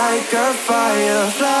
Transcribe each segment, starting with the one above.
Like a firefly.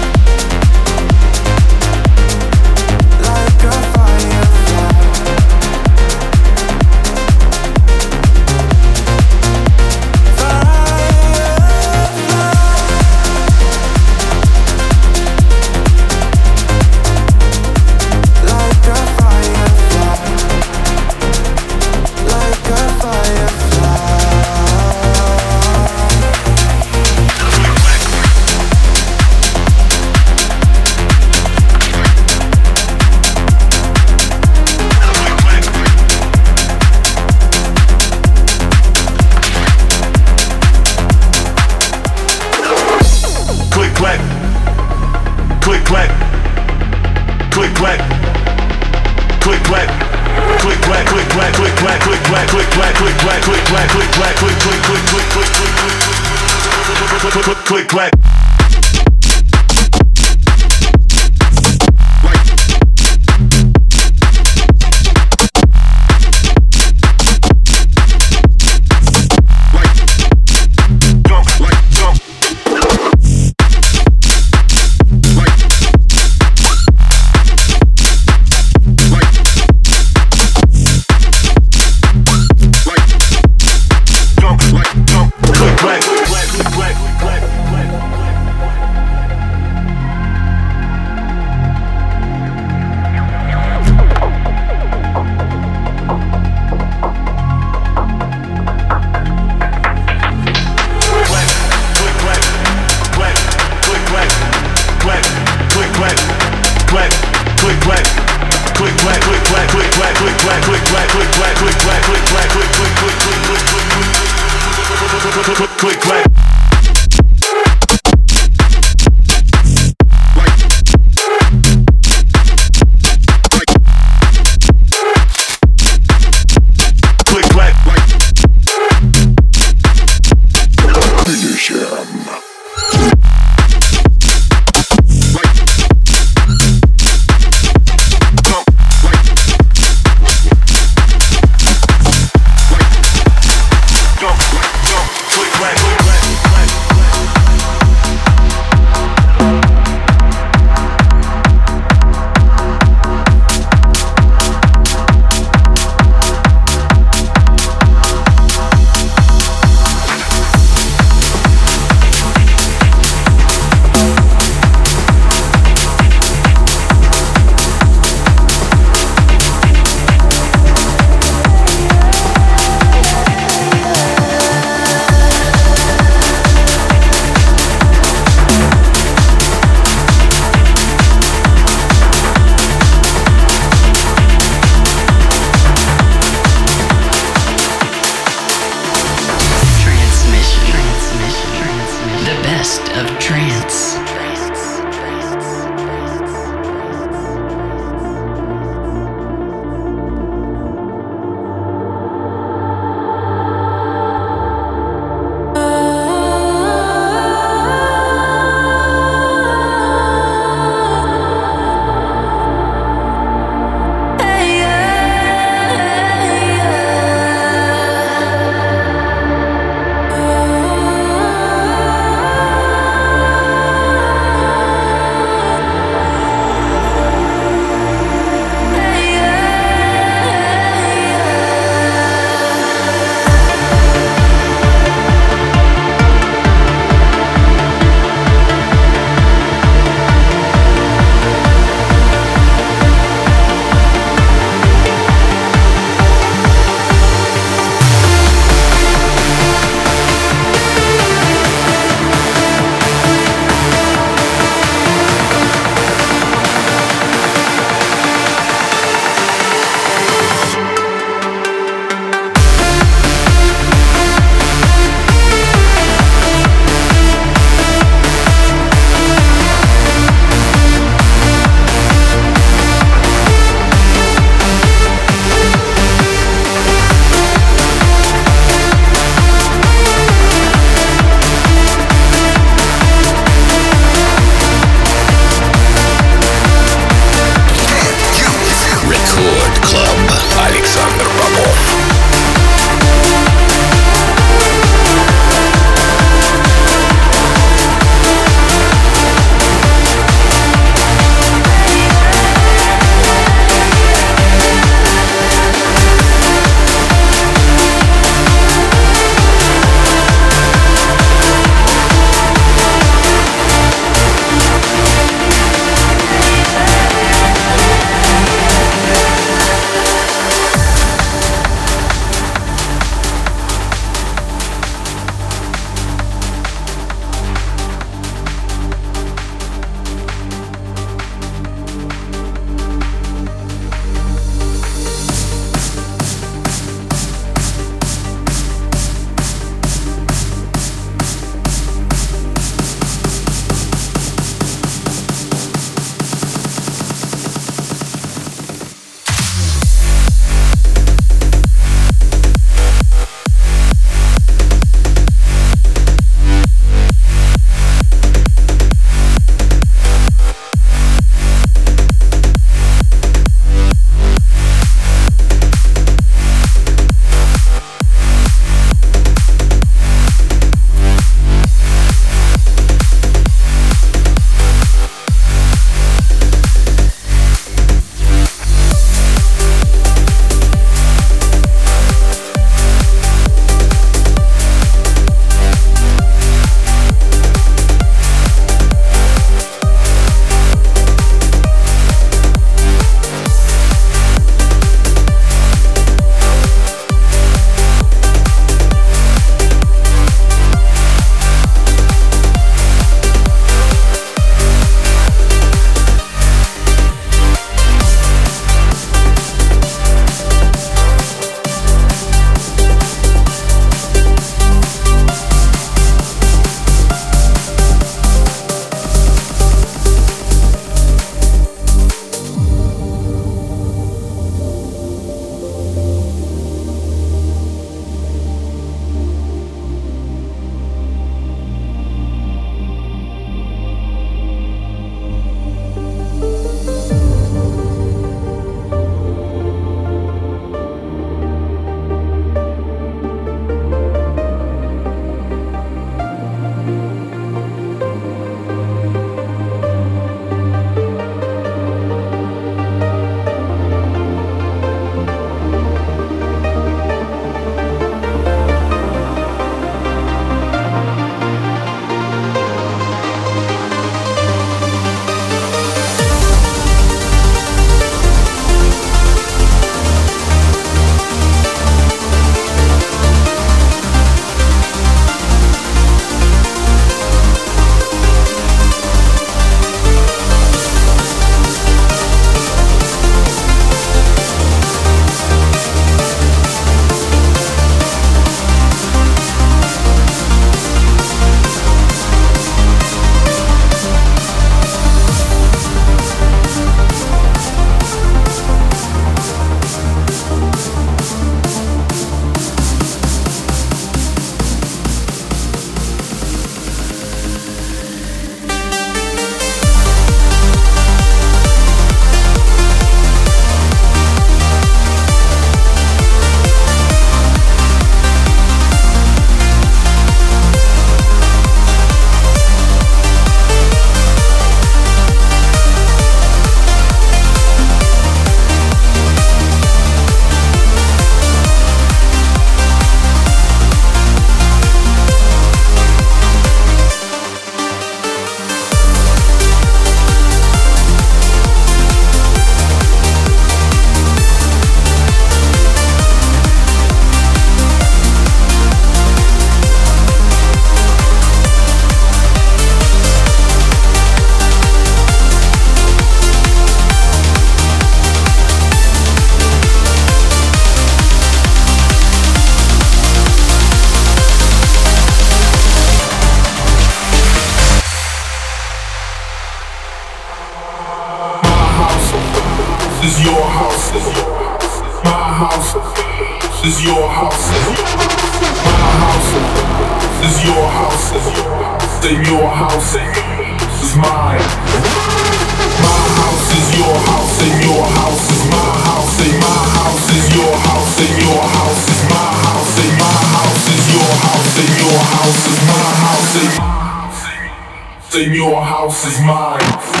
then your house is mine.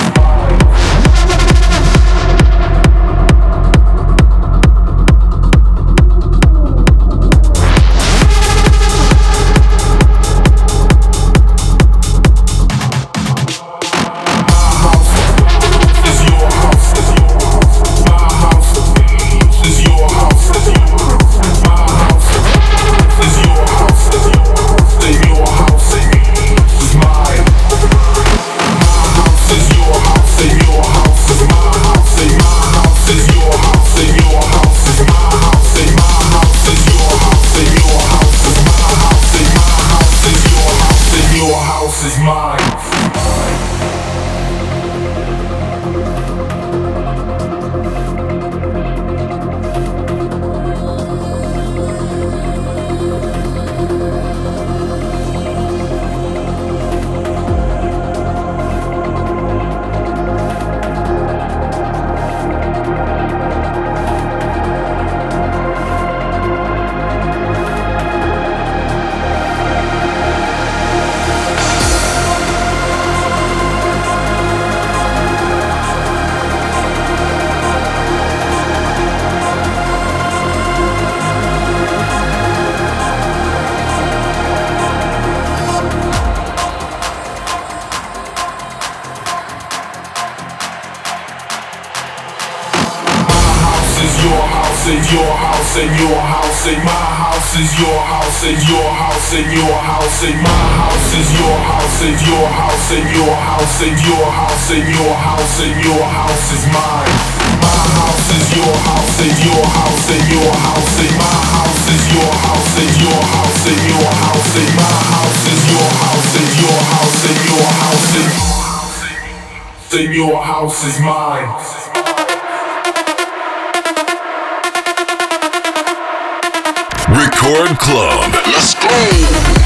house and your house and your house and your house is mine. My house is your house and your house and your house and my house is your house and your house and your house and my house is your house and your house and your house and then your house is mine. Record Club. Let's go.